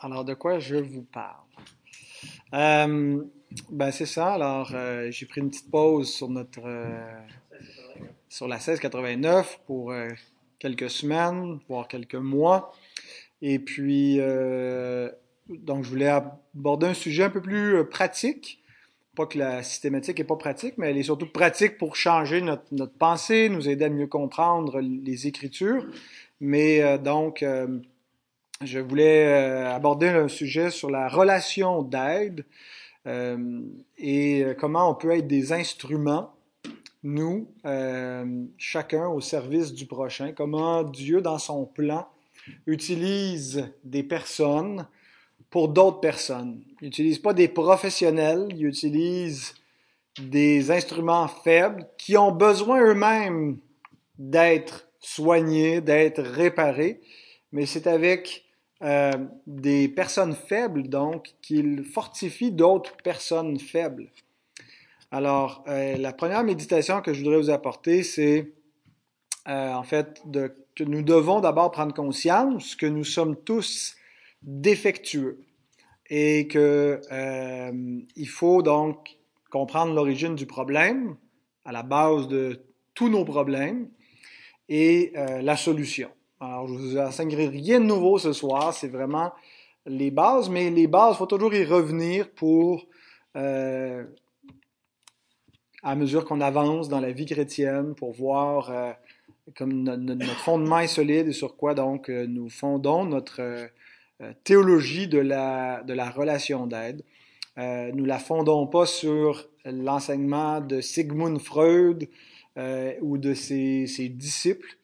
Alors, de quoi je vous parle? Euh, ben, c'est ça. Alors, euh, j'ai pris une petite pause sur notre, euh, sur la 1689 pour quelques semaines, voire quelques mois. Et puis, donc, je voulais aborder un sujet un peu plus pratique. Pas que la systématique est pas pratique, mais elle est surtout pratique pour changer notre, notre pensée, nous aider à mieux comprendre les Écritures. Mais donc, je voulais euh, aborder un sujet sur la relation d'aide euh, et euh, comment on peut être des instruments, nous, chacun au service du prochain, comment Dieu, dans son plan, utilise des personnes pour d'autres personnes. Il n'utilise pas des professionnels, il utilise des instruments faibles qui ont besoin eux-mêmes d'être soignés, d'être réparés, mais c'est avec euh, des personnes faibles, donc, qu'il fortifie d'autres personnes faibles. Alors, euh, la première méditation que je voudrais vous apporter, c'est euh, en fait que nous devons d'abord prendre conscience que nous sommes tous défectueux et que il faut donc comprendre l'origine du problème à la base de tous nos problèmes et la solution. Alors, je vous enseignerai rien de nouveau ce soir, c'est vraiment les bases, mais les bases, il faut toujours y revenir pour, euh, à mesure qu'on avance dans la vie chrétienne, pour voir euh, comme no- no- notre fondement est solide et sur quoi donc euh, nous fondons notre théologie de la, de la relation d'aide. Nous la fondons pas sur l'enseignement de Sigmund Freud ou de ses, ses disciples.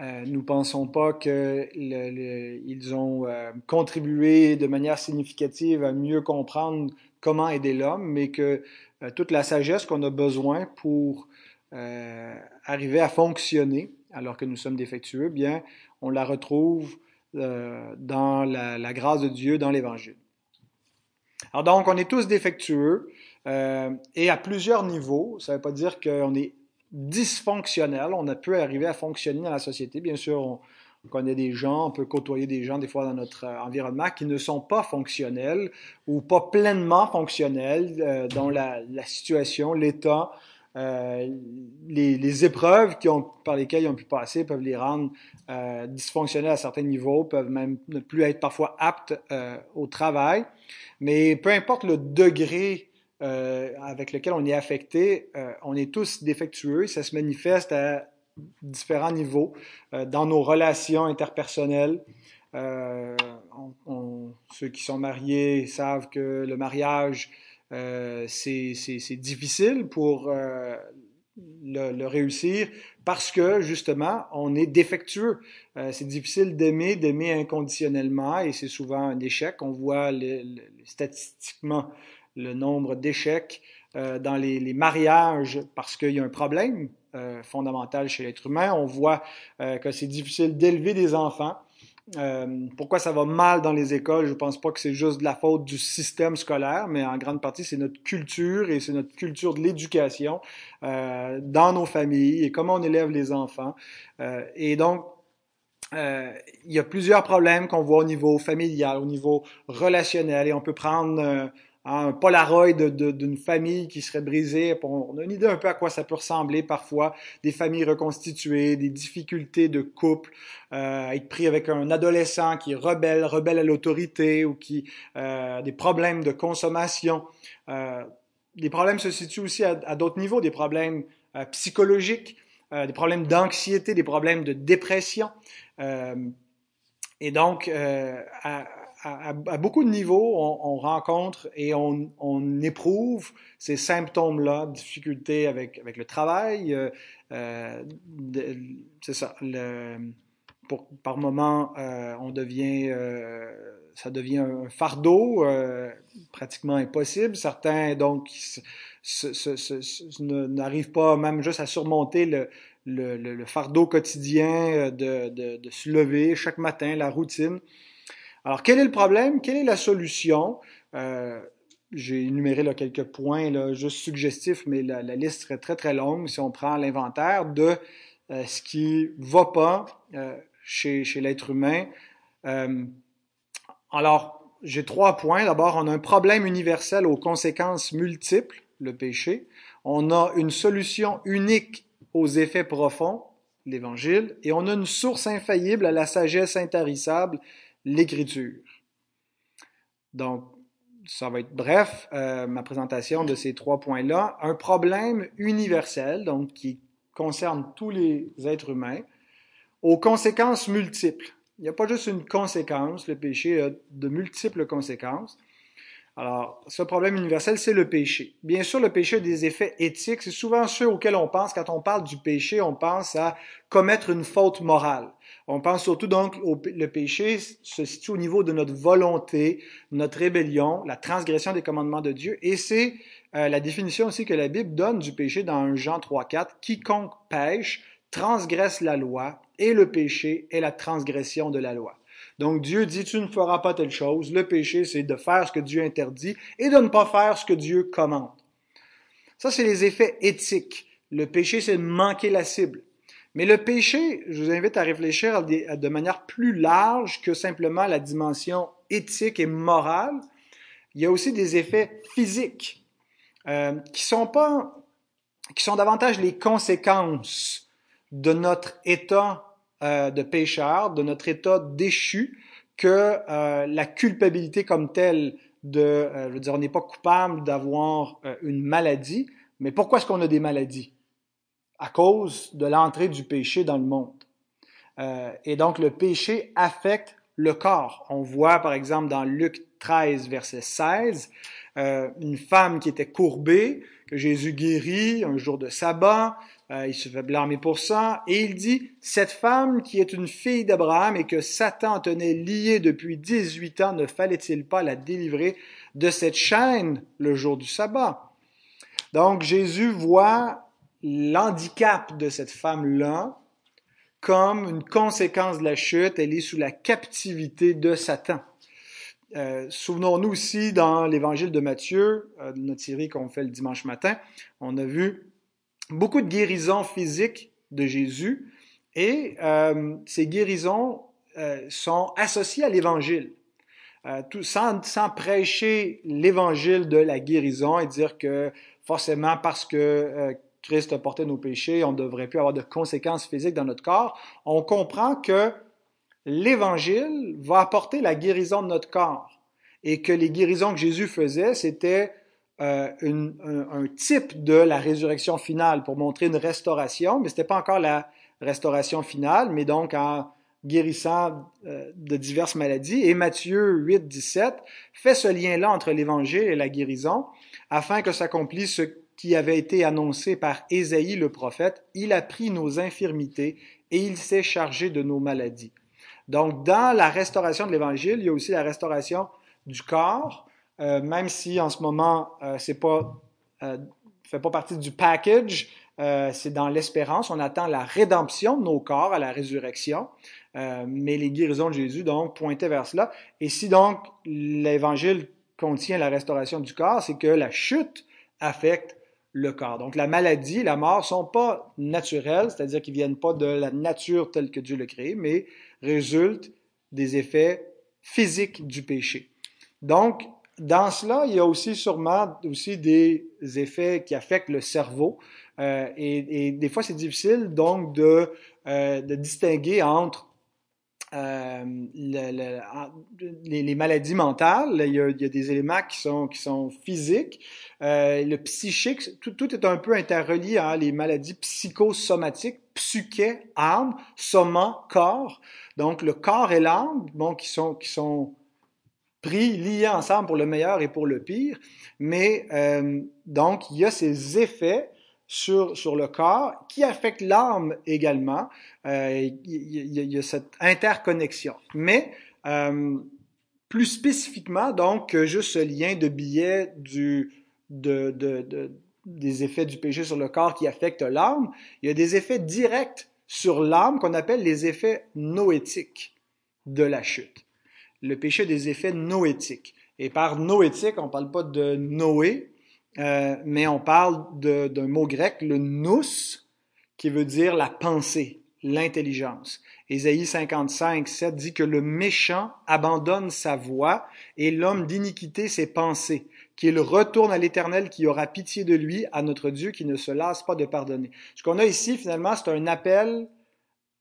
Euh, nous pensons pas que le- le- ils ont euh, contribué de manière significative à mieux comprendre comment aider l'homme, mais que euh, toute la sagesse qu'on a besoin pour arriver à fonctionner alors que nous sommes défectueux, bien, on la retrouve dans la, la grâce de Dieu, dans l'Évangile. Alors donc, on est tous défectueux et à plusieurs niveaux. Ça ne veut pas dire qu'on est dysfonctionnel. On a pu arriver à fonctionner dans la société. Bien sûr, on, on connaît des gens, on peut côtoyer des gens des fois dans notre euh, environnement qui ne sont pas fonctionnels ou pas pleinement fonctionnels, euh, dont la, situation, l'état, euh, les, épreuves qui ont, par lesquelles ils ont pu passer peuvent les rendre euh, dysfonctionnels à certains niveaux, peuvent même ne plus être parfois aptes au travail. Mais peu importe le degré euh, avec lequel on est affecté, euh, on est tous défectueux ça se manifeste à différents niveaux euh, dans nos relations interpersonnelles. On- on- ceux qui sont mariés savent que le mariage, c'est difficile pour le, réussir parce que justement, on est défectueux. C'est difficile d'aimer, d'aimer inconditionnellement et c'est souvent un échec. On voit statistiquement le nombre d'échecs euh, dans les, mariages parce qu'il y a un problème euh, fondamental chez l'être humain. On voit euh, que c'est difficile d'élever des enfants. Pourquoi ça va mal dans les écoles? Je pense pas que c'est juste de la faute du système scolaire, mais en grande partie, c'est notre culture et c'est notre culture de l'éducation dans nos familles et comment on élève les enfants. Et donc, il y a plusieurs problèmes qu'on voit au niveau familial, au niveau relationnel, et on peut prendre un Polaroid d'une famille qui serait brisée. On a une idée un peu à quoi ça peut ressembler parfois, des familles reconstituées, des difficultés de couple, euh, être pris avec un adolescent qui est rebelle, rebelle à l'autorité ou qui euh, des problèmes de consommation. Euh, les problèmes se situent aussi à, à d'autres niveaux, des problèmes euh, psychologiques, euh, des problèmes d'anxiété, des problèmes de dépression. Euh, et donc, euh, à, beaucoup de niveaux, on, on rencontre et on, éprouve ces symptômes-là, difficultés avec, le travail, euh, euh, c'est ça, par moment, euh, on devient, ça devient un fardeau pratiquement impossible. Certains, donc, n'arrivent pas même juste à surmonter le, fardeau quotidien de se lever chaque matin, la routine. Alors, quel est le problème? Quelle est la solution? Euh, j'ai énuméré quelques points juste suggestifs, mais la, liste serait très très longue si on prend l'inventaire de euh, ce qui va pas euh, chez, l'être humain. Alors, j'ai trois points. D'abord, on a un problème universel aux conséquences multiples, le péché. On a une solution unique aux effets profonds, l'Évangile. Et on a une source infaillible à la sagesse intarissable, l'Écriture. Donc, ça va être bref, euh, ma présentation de ces trois points-là. Un problème universel, donc qui concerne tous les êtres humains, aux conséquences multiples. Il n'y a pas juste une conséquence, le péché a de multiples conséquences. Alors, ce problème universel, c'est le péché. Bien sûr, le péché a des effets éthiques. C'est souvent ceux auxquels on pense quand on parle du péché, on pense à commettre une faute morale. On pense surtout donc au le péché se situe au niveau de notre volonté, notre rébellion, la transgression des commandements de Dieu. Et c'est euh, la définition aussi que la Bible donne du péché dans Jean 3.4. Quiconque pêche transgresse la loi et le péché est la transgression de la loi. Donc Dieu dit, tu ne feras pas telle chose. Le péché, c'est de faire ce que Dieu interdit et de ne pas faire ce que Dieu commande. Ça, c'est les effets éthiques. Le péché, c'est de manquer la cible. Mais le péché, je vous invite à réfléchir de manière plus large que simplement la dimension éthique et morale. Il y a aussi des effets physiques euh, qui sont pas, qui sont davantage les conséquences de notre état euh, de pécheur, de notre état déchu, que euh, la culpabilité comme telle de, je veux dire, on n'est pas coupable d'avoir une maladie, mais pourquoi est-ce qu'on a des maladies? À cause de l'entrée du péché dans le monde. et donc le péché affecte le corps. On voit par exemple dans Luc 13, verset 16, une femme qui était courbée, que Jésus guérit un jour de sabbat, euh, il se fait blâmer pour ça. Et il dit, cette femme qui est une fille d'Abraham et que Satan tenait liée depuis 18 ans, ne fallait-il pas la délivrer de cette chaîne le jour du sabbat? Donc Jésus voit l'handicap de cette femme-là comme une conséquence de la chute. Elle est sous la captivité de Satan. Euh, souvenons-nous aussi dans l'évangile de Matthieu, euh, notre série qu'on fait le dimanche matin, on a vu beaucoup de guérisons physiques de Jésus et euh, ces guérisons euh, sont associées à l'Évangile. Sans, prêcher l'Évangile de la guérison et dire que forcément parce que Christ a porté nos péchés, on ne devrait plus avoir de conséquences physiques dans notre corps, on comprend que l'Évangile va apporter la guérison de notre corps et que les guérisons que Jésus faisait, c'était euh, un, type de la résurrection finale pour montrer une restauration, mais ce n'était pas encore la restauration finale, mais donc en guérissant euh, de diverses maladies. Et Matthieu 8, 17 fait ce lien-là entre l'Évangile et la guérison, afin que s'accomplisse ce qui avait été annoncé par Ésaïe le prophète. Il a pris nos infirmités et il s'est chargé de nos maladies. Donc, dans la restauration de l'Évangile, il y a aussi la restauration du corps, euh, même si en ce moment, euh, c'est pas euh, fait pas partie du package, euh, c'est dans l'espérance. On attend la rédemption de nos corps à la résurrection, mais les guérisons de Jésus donc pointaient vers cela. Et si donc l'Évangile contient la restauration du corps, c'est que la chute affecte le corps. Donc la maladie, la mort sont pas naturelles, c'est-à-dire qu'ils viennent pas de la nature telle que Dieu le crée, mais résultent des effets physiques du péché. Donc, dans cela, il y a aussi sûrement aussi des effets qui affectent le cerveau. Euh, et, des fois, c'est difficile donc de, euh, de distinguer entre euh, le, le, les, maladies mentales. Il y, a, des éléments qui sont, qui sont physiques. Euh, le psychique, tout, est un peu interrelié hein, les maladies psychosomatiques, psyché, âme, soma, corps. Donc, le corps et l'âme, bon, qui sont, qui sont pris, liés ensemble pour le meilleur et pour le pire. Mais euh, donc, il y a ces effets sur, le corps qui affectent l'âme également. Euh, il, y a, a, cette interconnexion. Mais euh, plus spécifiquement, donc, juste ce lien de biais du, de, de, de, des effets du péché sur le corps qui affectent l'âme, il y a des effets directs sur l'âme qu'on appelle les effets noétiques de la chute le péché des effets noétiques. Et par noétique, on ne parle pas de Noé, euh, mais on parle d'un mot grec, le nous, qui veut dire la pensée, l'intelligence. Ésaïe 55, 7 dit que le méchant abandonne sa voie et l'homme d'iniquité ses pensées, qu'il retourne à l'Éternel qui aura pitié de lui, à notre Dieu qui ne se lasse pas de pardonner. Ce qu'on a ici, finalement, c'est un appel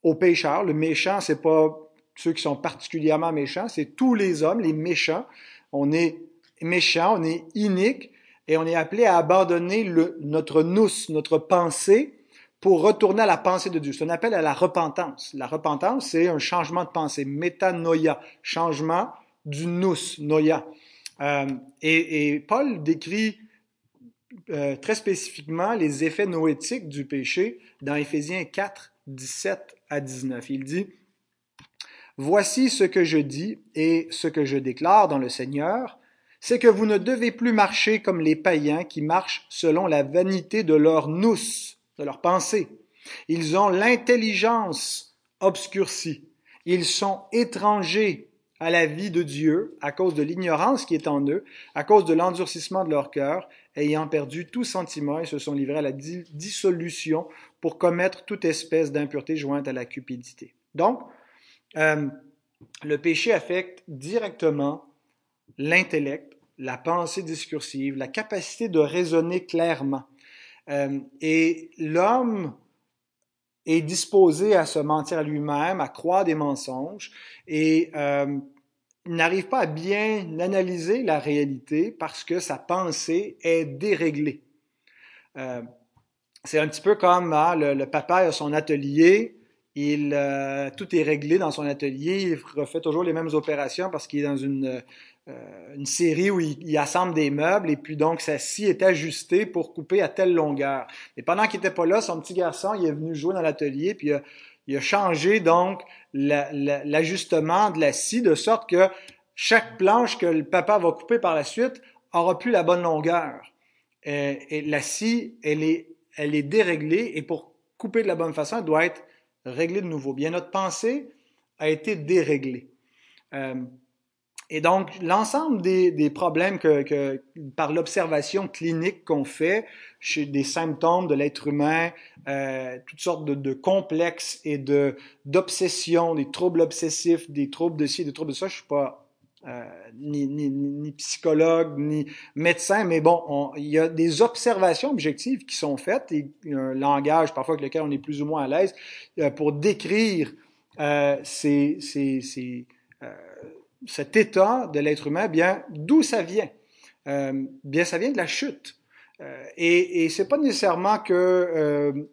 aux pécheurs. Le méchant, c'est pas ceux qui sont particulièrement méchants, c'est tous les hommes, les méchants. On est méchant, on est inique et on est appelé à abandonner le, notre nous, notre pensée, pour retourner à la pensée de Dieu. C'est un appel à la repentance. La repentance, c'est un changement de pensée, métanoïa, changement du nous, noia. Euh, et, Paul décrit euh, très spécifiquement les effets noétiques du péché dans Éphésiens 4, 17 à 19. Il dit, Voici ce que je dis et ce que je déclare dans le Seigneur, c'est que vous ne devez plus marcher comme les païens qui marchent selon la vanité de leur nous, de leur pensée. Ils ont l'intelligence obscurcie. Ils sont étrangers à la vie de Dieu à cause de l'ignorance qui est en eux, à cause de l'endurcissement de leur cœur, ayant perdu tout sentiment et se sont livrés à la dissolution pour commettre toute espèce d'impureté jointe à la cupidité. Donc, euh, le péché affecte directement l'intellect, la pensée discursive, la capacité de raisonner clairement. Euh, et l'homme est disposé à se mentir à lui-même, à croire des mensonges, et euh, n'arrive pas à bien analyser la réalité parce que sa pensée est déréglée. Euh, c'est un petit peu comme hein, le, papa a son atelier, il, tout est réglé dans son atelier, il refait toujours les mêmes opérations parce qu'il est dans une, euh, une série où il, assemble des meubles et puis donc sa scie est ajustée pour couper à telle longueur. Mais pendant qu'il était pas là, son petit garçon, il est venu jouer dans l'atelier puis il a, changé donc l'ajustement de la scie de sorte que chaque planche que le papa va couper par la suite aura plus la bonne longueur. Et, et la scie, elle est, elle est déréglée et pour couper de la bonne façon, elle doit être régler de nouveau. Bien, notre pensée a été déréglée. Euh, et donc, l'ensemble des, des, problèmes que, que par l'observation clinique qu'on fait chez des symptômes de l'être humain, euh, toutes sortes de, de complexes et de d'obsessions, des troubles obsessifs, des troubles de ci, des troubles de ça, je suis pas euh, ni, ni, ni, psychologue, ni médecin, mais bon, il y a des observations objectives qui sont faites et un langage parfois avec lequel on est plus ou moins à l'aise euh, pour décrire euh, ces, ces, ces, euh, cet état de l'être humain, bien d'où ça vient? Euh, bien, ça vient de la chute. et, et c'est pas nécessairement que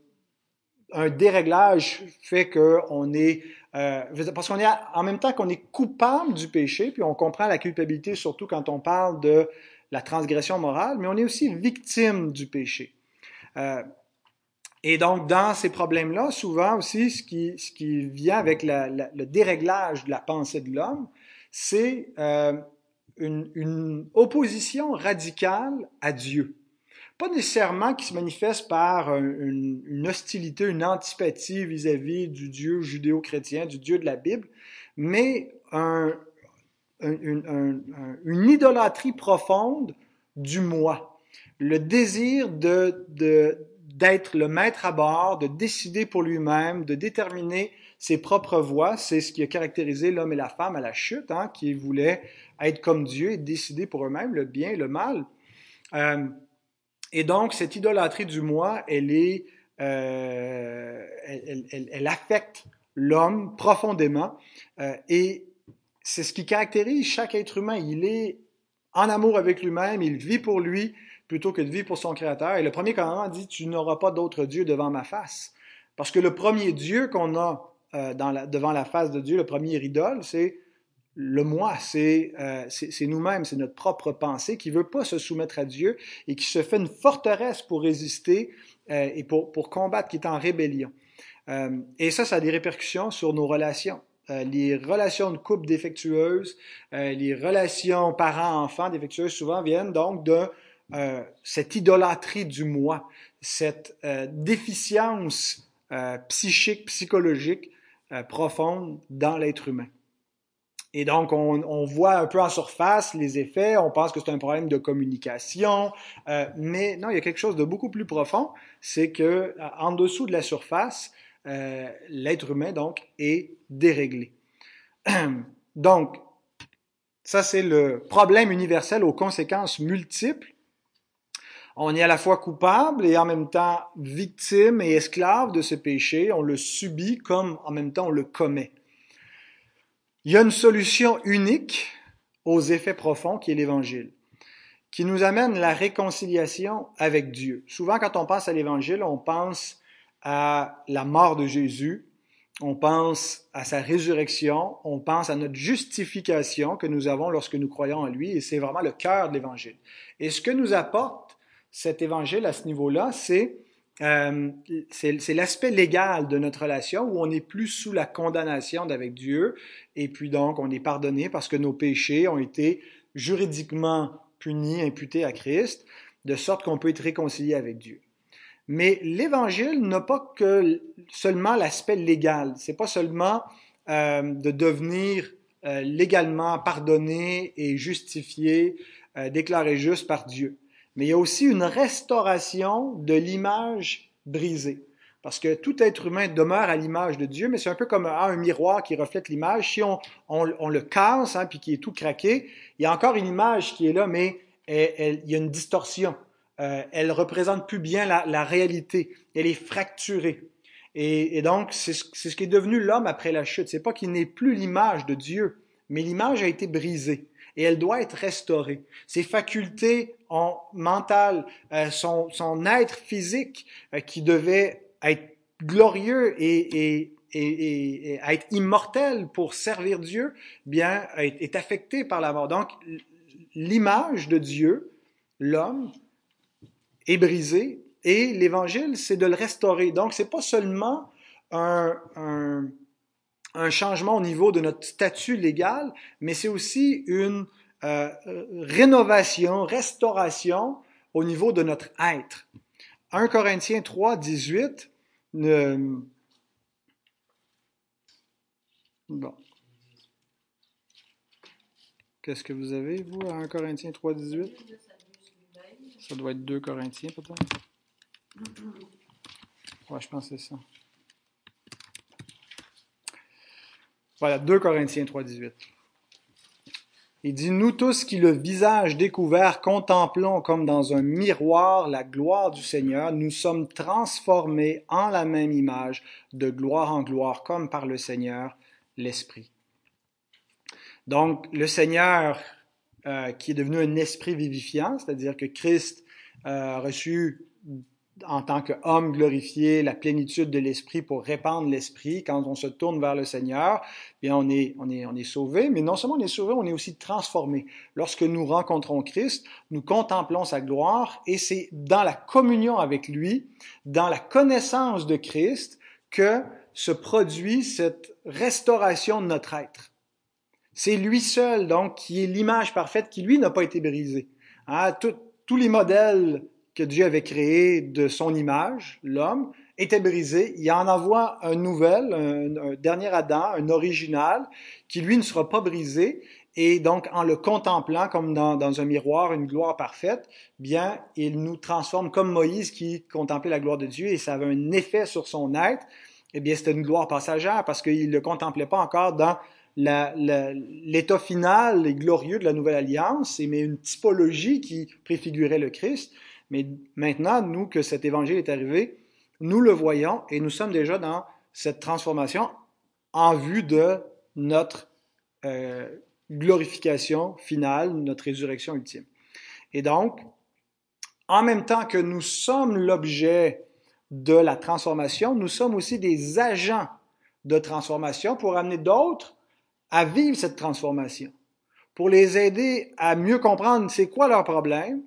un déréglage fait qu'on est euh, parce qu'on est en même temps qu'on est coupable du péché, puis on comprend la culpabilité surtout quand on parle de la transgression morale, mais on est aussi victime du péché. Euh, et donc, dans ces problèmes-là, souvent aussi, ce qui, ce qui vient avec le déréglage de la pensée de l'homme, c'est euh, une, une opposition radicale à Dieu pas nécessairement qui se manifeste par une, hostilité, une antipathie vis-à-vis du Dieu judéo-chrétien, du Dieu de la Bible, mais un, une idolâtrie profonde du moi. Le désir de, d'être le maître à bord, de décider pour lui-même, de déterminer ses propres voies. C'est ce qui a caractérisé l'homme et la femme à la chute, hein, qui voulaient être comme Dieu et décider pour eux-mêmes le bien et le mal. Euh, et donc, cette idolâtrie du moi, elle est, euh, elle, elle, elle, affecte l'homme profondément. Euh, et c'est ce qui caractérise chaque être humain. Il est en amour avec lui-même, il vit pour lui plutôt que de vivre pour son Créateur. Et le premier commandement dit, tu n'auras pas d'autre Dieu devant ma face. Parce que le premier Dieu qu'on a euh, devant la face de Dieu, le premier idole, c'est le moi, euh, c'est nous-mêmes, c'est notre propre pensée qui veut pas se soumettre à Dieu et qui se fait une forteresse pour résister euh, et pour, combattre, qui est en rébellion. Euh, et ça, ça a des répercussions sur nos relations. Euh, les relations de couple défectueuses, euh, les relations parents-enfants défectueuses souvent viennent donc de cette idolâtrie du moi, cette déficience psychique, psychologique profonde dans l'être humain. Et donc, on, voit un peu en surface les effets, on pense que c'est un problème de communication, euh, mais non, il y a quelque chose de beaucoup plus profond, c'est que euh, en dessous de la surface, euh, l'être humain, donc, est déréglé. donc, ça, c'est le problème universel aux conséquences multiples. On est à la fois coupable et en même temps victime et esclave de ce péché. On le subit comme en même temps on le commet. Il y a une solution unique aux effets profonds qui est l'Évangile, qui nous amène la réconciliation avec Dieu. Souvent, quand on pense à l'Évangile, on pense à la mort de Jésus, on pense à sa résurrection, on pense à notre justification que nous avons lorsque nous croyons en lui, et c'est vraiment le cœur de l'Évangile. Et ce que nous apporte cet Évangile à ce niveau-là, c'est euh, c'est l'aspect légal de notre relation où on n'est plus sous la condamnation d'avec Dieu, et puis donc on est pardonné parce que nos péchés ont été juridiquement punis, imputés à Christ, de sorte qu'on peut être réconcilié avec Dieu. Mais l'Évangile n'a pas que seulement l'aspect légal. C'est pas seulement euh, de devenir euh, légalement pardonné et justifié, euh, déclaré juste par Dieu. Mais il y a aussi une restauration de l'image brisée. Parce que tout être humain demeure à l'image de Dieu, mais c'est un peu comme un, miroir qui reflète l'image. Si on, le casse, hein, puis qui est tout craqué, il y a encore une image qui est là, mais il y a une distorsion. Euh, elle représente plus bien la, réalité. Elle est fracturée. Et, donc, c'est ce qui est devenu l'homme après la chute. C'est pas qu'il n'est plus l'image de Dieu, mais l'image a été brisée et elle doit être restaurée. Ses facultés mentales, euh, son, être physique euh, qui devait être glorieux et, et, être immortel pour servir Dieu, bien, est, est affecté par la mort. Donc, l'image de Dieu, l'homme, est brisé et l'évangile, c'est de le restaurer. Donc, c'est pas seulement un, un, un, changement au niveau de notre statut légal, mais c'est aussi une euh, rénovation, restauration au niveau de notre être. 1 Corinthiens 3, 18. Euh, bon. Qu'est-ce que vous avez, vous, à 1 Corinthiens 3, 18? Ça doit être 2 Corinthiens, peut-être? Ouais, je pense que c'est ça. Voilà, 2 Corinthiens 3, 18. Il dit, nous tous qui le visage découvert contemplons comme dans un miroir la gloire du Seigneur, nous sommes transformés en la même image, de gloire en gloire, comme par le Seigneur, l'Esprit. Donc, le Seigneur euh, qui est devenu un esprit vivifiant, c'est-à-dire que Christ euh, a reçu en tant qu'homme glorifié la plénitude de l'esprit pour répandre l'esprit. Quand on se tourne vers le Seigneur, bien on est, on est, on est sauvé, mais non seulement on est sauvé, on est aussi transformé. Lorsque nous rencontrons Christ, nous contemplons sa gloire et c'est dans la communion avec lui, dans la connaissance de Christ, que se produit cette restauration de notre être. C'est lui seul, donc, qui est l'image parfaite, qui, lui, n'a pas été brisé. Hein, tous les modèles que Dieu avait créés de son image, l'homme, étaient brisés. Il en envoie un nouvel, un, dernier Adam, un original, qui, lui, ne sera pas brisé. Et donc, en le contemplant comme dans, dans, un miroir, une gloire parfaite, bien, il nous transforme comme Moïse qui contemplait la gloire de Dieu et ça avait un effet sur son être. Eh bien, c'était une gloire passagère parce qu'il ne le contemplait pas encore dans l'état final et glorieux de la nouvelle alliance, mais une typologie qui préfigurait le Christ. Mais maintenant, nous, que cet évangile est arrivé, nous le voyons et nous sommes déjà dans cette transformation en vue de notre euh, glorification finale, notre résurrection ultime. Et donc, en même temps que nous sommes l'objet de la transformation, nous sommes aussi des agents de transformation pour amener d'autres à vivre cette transformation, pour les aider à mieux comprendre c'est quoi leur problème,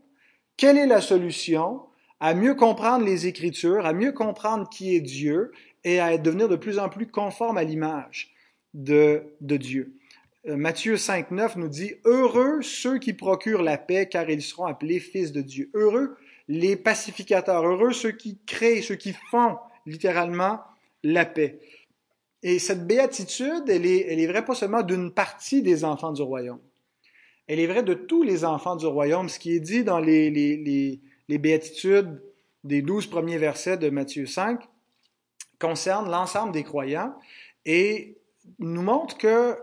quelle est la solution, à mieux comprendre les Écritures, à mieux comprendre qui est Dieu et à devenir de plus en plus conforme à l'image de, Dieu? Euh, Matthieu 5, 9 nous dit, Heureux ceux qui procurent la paix, car ils seront appelés fils de Dieu. Heureux les pacificateurs, heureux ceux qui créent, ceux qui font littéralement la paix. Et cette béatitude, elle est, elle est vraie pas seulement d'une partie des enfants du royaume. Elle est vraie de tous les enfants du royaume. Ce qui est dit dans les, béatitudes des douze premiers versets de Matthieu 5, concerne l'ensemble des croyants et nous montre que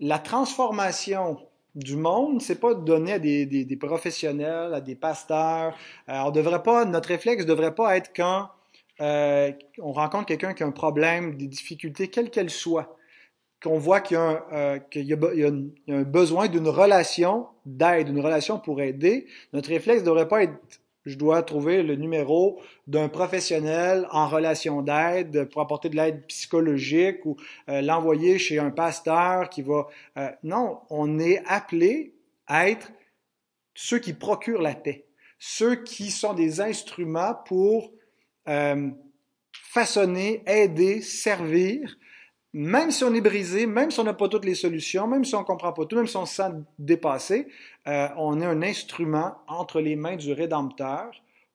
la transformation du monde, c'est pas donné à des, professionnels, à des pasteurs. On devrait pas, notre réflexe devrait pas être quand euh, on rencontre quelqu'un qui a un problème, des difficultés, quelles qu'elles soient, qu'on voit qu'il y a un, besoin d'une relation d'aide, une relation pour aider. Notre réflexe devrait pas être je dois trouver le numéro d'un professionnel en relation d'aide pour apporter de l'aide psychologique ou euh, l'envoyer chez un pasteur qui va... Euh, non, on est appelé à être ceux qui procurent la paix, ceux qui sont des instruments pour euh, façonner, aider, servir même si on est brisé, même si on n'a pas toutes les solutions, même si on ne comprend pas tout, même si on se sent dépassé, euh, on est un instrument entre les mains du Rédempteur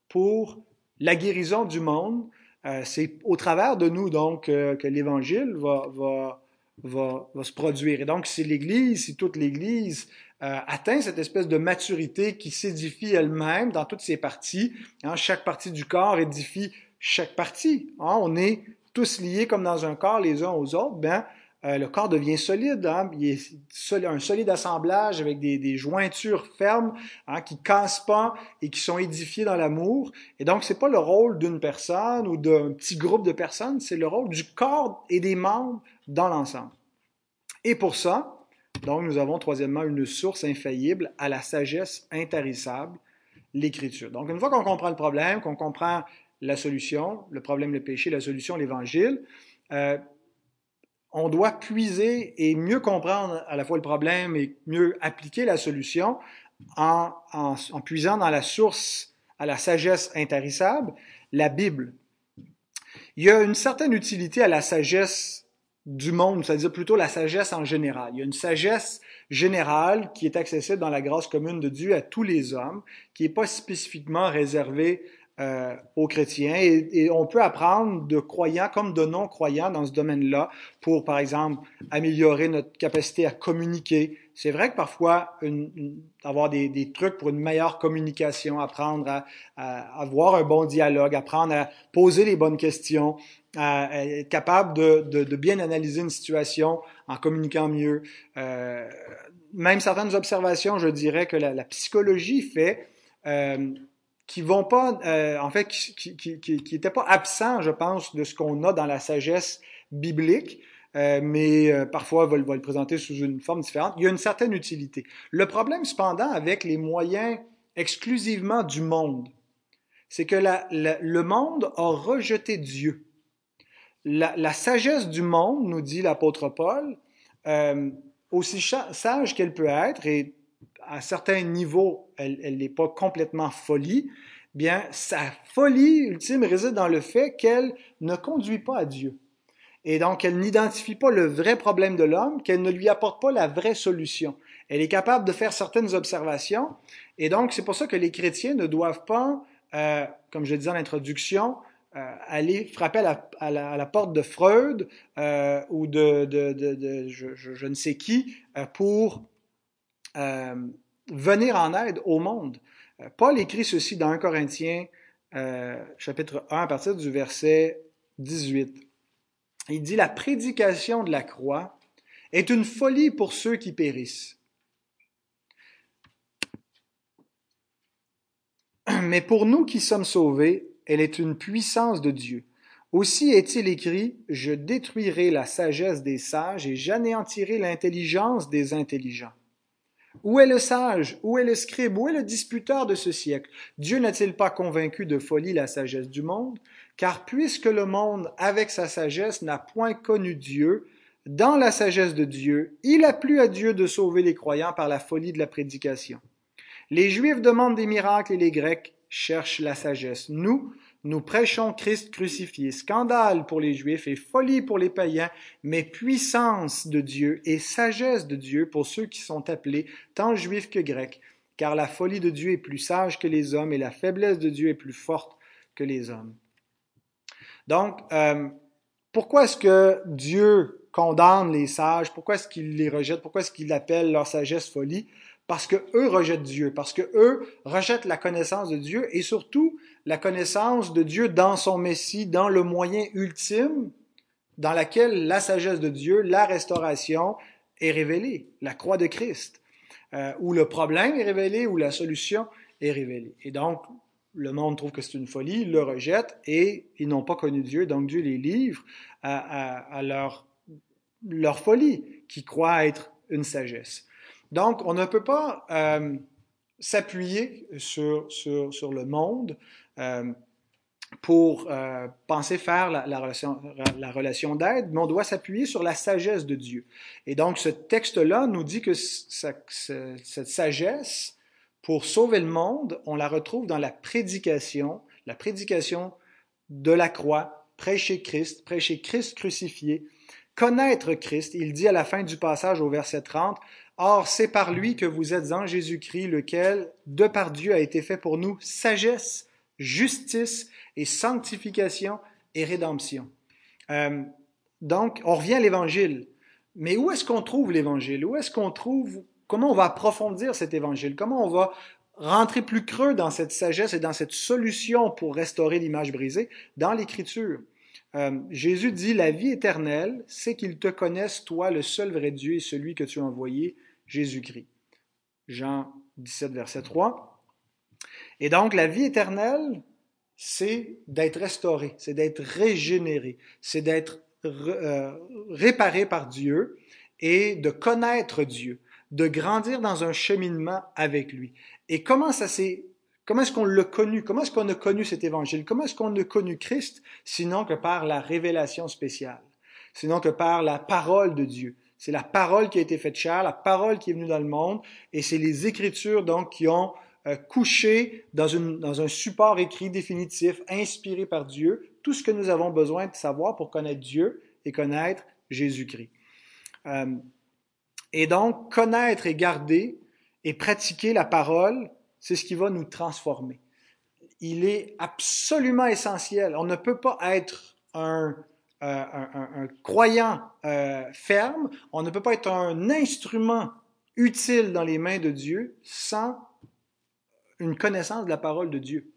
pour la guérison du monde. Euh, c'est au travers de nous, donc, euh, que l'Évangile va, va, va, va, se produire. Et donc, si l'Église, si toute l'Église euh, atteint cette espèce de maturité qui s'édifie elle-même dans toutes ses parties, hein, chaque partie du corps édifie chaque partie. Hein, on est tous liés comme dans un corps les uns aux autres, ben, euh, le corps devient solide. Hein? Il est un solide assemblage avec des, jointures fermes hein, qui cassent pas et qui sont édifiées dans l'amour. Et donc, c'est pas le rôle d'une personne ou d'un petit groupe de personnes, c'est le rôle du corps et des membres dans l'ensemble. Et pour ça, donc, nous avons troisièmement une source infaillible à la sagesse intarissable, l'Écriture. Donc, une fois qu'on comprend le problème, qu'on comprend la solution, le problème, le péché, la solution, l'évangile. Euh, on doit puiser et mieux comprendre à la fois le problème et mieux appliquer la solution en, en, en puisant dans la source à la sagesse intarissable, la Bible. Il y a une certaine utilité à la sagesse du monde, c'est-à-dire plutôt la sagesse en général. Il y a une sagesse générale qui est accessible dans la grâce commune de Dieu à tous les hommes, qui n'est pas spécifiquement réservée euh, aux chrétiens et, et, on peut apprendre de croyants comme de non-croyants dans ce domaine-là pour, par exemple, améliorer notre capacité à communiquer. C'est vrai que parfois, une, une, avoir des, des, trucs pour une meilleure communication, apprendre à, à, avoir un bon dialogue, apprendre à poser les bonnes questions, être capable de, de, de, bien analyser une situation en communiquant mieux. Euh, même certaines observations, je dirais que la, la psychologie fait euh, qui vont pas, euh, en fait, qui qui, qui, qui pas absents, je pense, de ce qu'on a dans la sagesse biblique, euh, mais euh, parfois va, va le présenter sous une forme différente. Il y a une certaine utilité. Le problème, cependant, avec les moyens exclusivement du monde, c'est que la, la, le monde a rejeté Dieu. La, la sagesse du monde, nous dit l'apôtre Paul, euh, aussi sage qu'elle peut être, et à certains niveaux, elle n'est pas complètement folie, bien, sa folie ultime réside dans le fait qu'elle ne conduit pas à Dieu. Et donc, elle n'identifie pas le vrai problème de l'homme, qu'elle ne lui apporte pas la vraie solution. Elle est capable de faire certaines observations. Et donc, c'est pour ça que les chrétiens ne doivent pas, euh, comme je disais en introduction, euh, aller frapper à la, à, la, porte de Freud euh, ou de, de, de, de je, je, je, ne sais qui euh, pour venir en aide au monde. Euh, Paul écrit ceci dans 1 Corinthiens euh, chapitre 1 à partir du verset 18. Il dit La prédication de la croix est une folie pour ceux qui périssent. Mais pour nous qui sommes sauvés, elle est une puissance de Dieu. Aussi est-il écrit, Je détruirai la sagesse des sages et j'anéantirai l'intelligence des intelligents. Où est le sage? Où est le scribe? Où est le disputeur de ce siècle? Dieu n'a-t-il pas convaincu de folie la sagesse du monde? Car puisque le monde, avec sa sagesse, n'a point connu Dieu, dans la sagesse de Dieu, il a plu à Dieu de sauver les croyants par la folie de la prédication. Les Juifs demandent des miracles et les Grecs cherchent la sagesse. Nous, nous prêchons Christ crucifié, scandale pour les Juifs et folie pour les païens, mais puissance de Dieu et sagesse de Dieu pour ceux qui sont appelés, tant juifs que grecs, car la folie de Dieu est plus sage que les hommes et la faiblesse de Dieu est plus forte que les hommes. Donc, euh, pourquoi est-ce que Dieu condamne les sages? Pourquoi est-ce qu'il les rejette? Pourquoi est-ce qu'il appelle leur sagesse folie? Parce que eux rejettent Dieu, parce que eux rejettent la connaissance de Dieu et surtout la connaissance de Dieu dans son Messie, dans le moyen ultime dans lequel la sagesse de Dieu, la restauration est révélée, la croix de Christ, euh, où le problème est révélé, où la solution est révélée. Et donc, le monde trouve que c'est une folie, le rejette et ils n'ont pas connu Dieu, donc Dieu les livre à, leur, folie, qui croit être une sagesse. Donc, on ne peut pas euh, s'appuyer sur, le monde pour euh, penser faire la, la relation, la relation d'aide, mais on doit s'appuyer sur la sagesse de Dieu. Et donc, ce texte-là nous dit que cette sagesse, pour sauver le monde, on la retrouve dans la prédication, la prédication de la croix, prêcher Christ, prêcher Christ crucifié, connaître Christ. Il dit à la fin du passage au verset 30, Or, c'est par lui que vous êtes en Jésus-Christ, lequel, de par Dieu, a été fait pour nous sagesse, justice et sanctification et rédemption. Euh, donc, on revient à l'Évangile. Mais où est-ce qu'on trouve l'Évangile? Où est-ce qu'on trouve, comment on va approfondir cet Évangile? Comment on va rentrer plus creux dans cette sagesse et dans cette solution pour restaurer l'image brisée? Dans l'Écriture? Euh, Jésus dit, la vie éternelle, c'est qu'ils te connaissent, toi, le seul vrai Dieu et celui que tu as envoyé, Jésus-Christ. Jean 17, verset 3. Et donc, la vie éternelle, c'est d'être restauré, c'est d'être régénéré, c'est d'être euh, réparé par Dieu et de connaître Dieu, de grandir dans un cheminement avec lui. Et comment ça s'est Comment est-ce qu'on l'a connu? Comment est-ce qu'on a connu cet évangile? Comment est-ce qu'on a connu Christ sinon que par la révélation spéciale? Sinon que par la parole de Dieu? C'est la parole qui a été faite chair, la parole qui est venue dans le monde, et c'est les Écritures donc qui ont euh, couché dans, un support écrit définitif, inspiré par Dieu, tout ce que nous avons besoin de savoir pour connaître Dieu et connaître Jésus-Christ. Euh, et donc, connaître et garder et pratiquer la parole, c'est ce qui va nous transformer. Il est absolument essentiel. On ne peut pas être un, euh, croyant ferme, on ne peut pas être un instrument utile dans les mains de Dieu sans une connaissance de la parole de Dieu.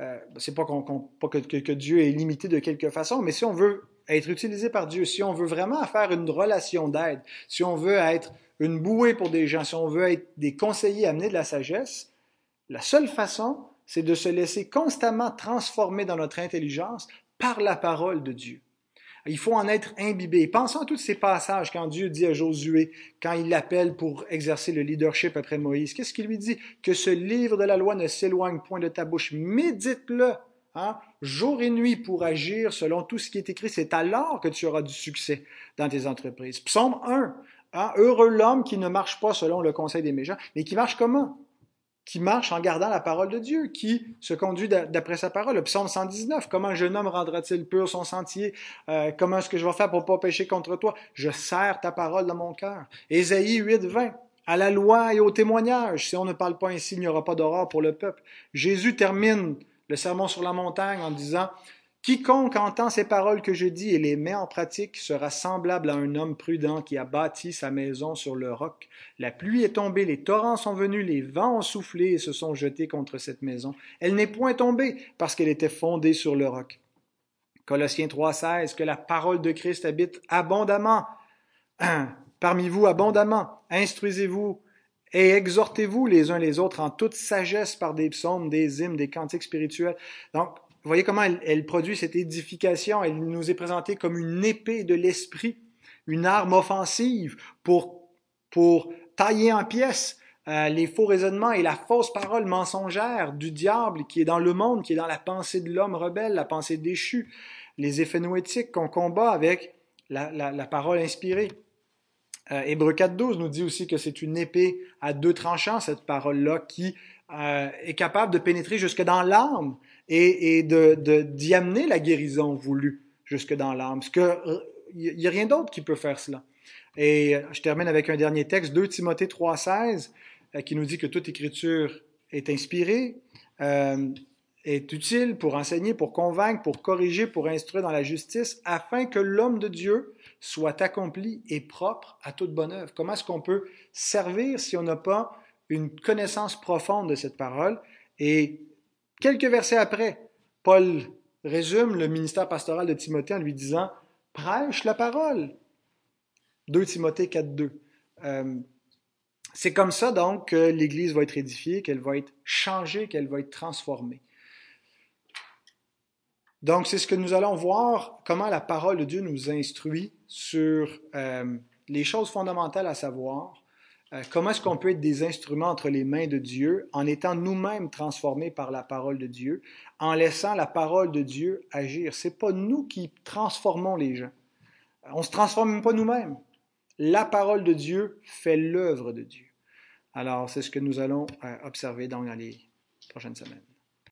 Euh, c'est pas, pas que, que, Dieu est limité de quelque façon, mais si on veut être utilisé par Dieu, si on veut vraiment faire une relation d'aide, si on veut être une bouée pour des gens, si on veut être des conseillers amener de la sagesse, la seule façon, c'est de se laisser constamment transformer dans notre intelligence par la parole de Dieu. Il faut en être imbibé. Pensons à tous ces passages quand Dieu dit à Josué, quand il l'appelle pour exercer le leadership après Moïse. Qu'est-ce qu'il lui dit? Que ce livre de la loi ne s'éloigne point de ta bouche. Médite-le, hein, jour et nuit pour agir selon tout ce qui est écrit. C'est alors que tu auras du succès dans tes entreprises. Psaume 1. Hein, heureux l'homme qui ne marche pas selon le conseil des méchants, mais qui marche comment? Qui marche en gardant la parole de Dieu, qui se conduit d'après sa parole. Le psaume 119, comment un jeune homme rendra-t-il pur son sentier? Euh, comment est-ce que je vais faire pour pas pécher contre toi? Je serre ta parole dans mon cœur. Ésaïe 8, 20. À la loi et au témoignage. Si on ne parle pas ainsi, il n'y aura pas d'aurore pour le peuple. Jésus termine le sermon sur la montagne en disant, Quiconque entend ces paroles que je dis et les met en pratique sera semblable à un homme prudent qui a bâti sa maison sur le roc. La pluie est tombée, les torrents sont venus, les vents ont soufflé et se sont jetés contre cette maison. Elle n'est point tombée parce qu'elle était fondée sur le roc. Colossiens 3,16 Que la parole de Christ habite abondamment parmi vous abondamment. Instruisez-vous et exhortez-vous les uns les autres en toute sagesse par des psaumes, des hymnes, des cantiques spirituels. Donc, vous voyez comment elle, produit cette édification. Elle nous est présentée comme une épée de l'esprit, une arme offensive pour, pour tailler en pièces euh, les faux raisonnements et la fausse parole mensongère du diable qui est dans le monde, qui est dans la pensée de l'homme rebelle, la pensée déchue, les effets noétiques qu'on combat avec la, parole inspirée. Euh, Hébreu 4.12 nous dit aussi que c'est une épée à deux tranchants, cette parole-là, qui euh, est capable de pénétrer jusque dans l'âme et, de, d'y amener la guérison voulue jusque dans l'âme. Parce que il n'y a rien d'autre qui peut faire cela. Et je termine avec un dernier texte, 2 Timothée 3,16, euh, qui nous dit que toute écriture est inspirée, euh, est utile pour enseigner, pour convaincre, pour corriger, pour instruire dans la justice, afin que l'homme de Dieu soit accompli et propre à toute bonne œuvre. Comment est-ce qu'on peut servir si on n'a pas une connaissance profonde de cette parole? Et Quelques versets après, Paul résume le ministère pastoral de Timothée en lui disant Prêche la parole. 2 Timothée 4.2. Euh, c'est comme ça donc que l'Église va être édifiée, qu'elle va être changée, qu'elle va être transformée. Donc c'est ce que nous allons voir, comment la parole de Dieu nous instruit sur euh, les choses fondamentales à savoir, comment est-ce qu'on peut être des instruments entre les mains de Dieu en étant nous-mêmes transformés par la parole de Dieu, en laissant la parole de Dieu agir? C'est pas nous qui transformons les gens. On se transforme pas nous-mêmes. La parole de Dieu fait l'œuvre de Dieu. Alors, c'est ce que nous allons euh, observer dans les prochaines semaines.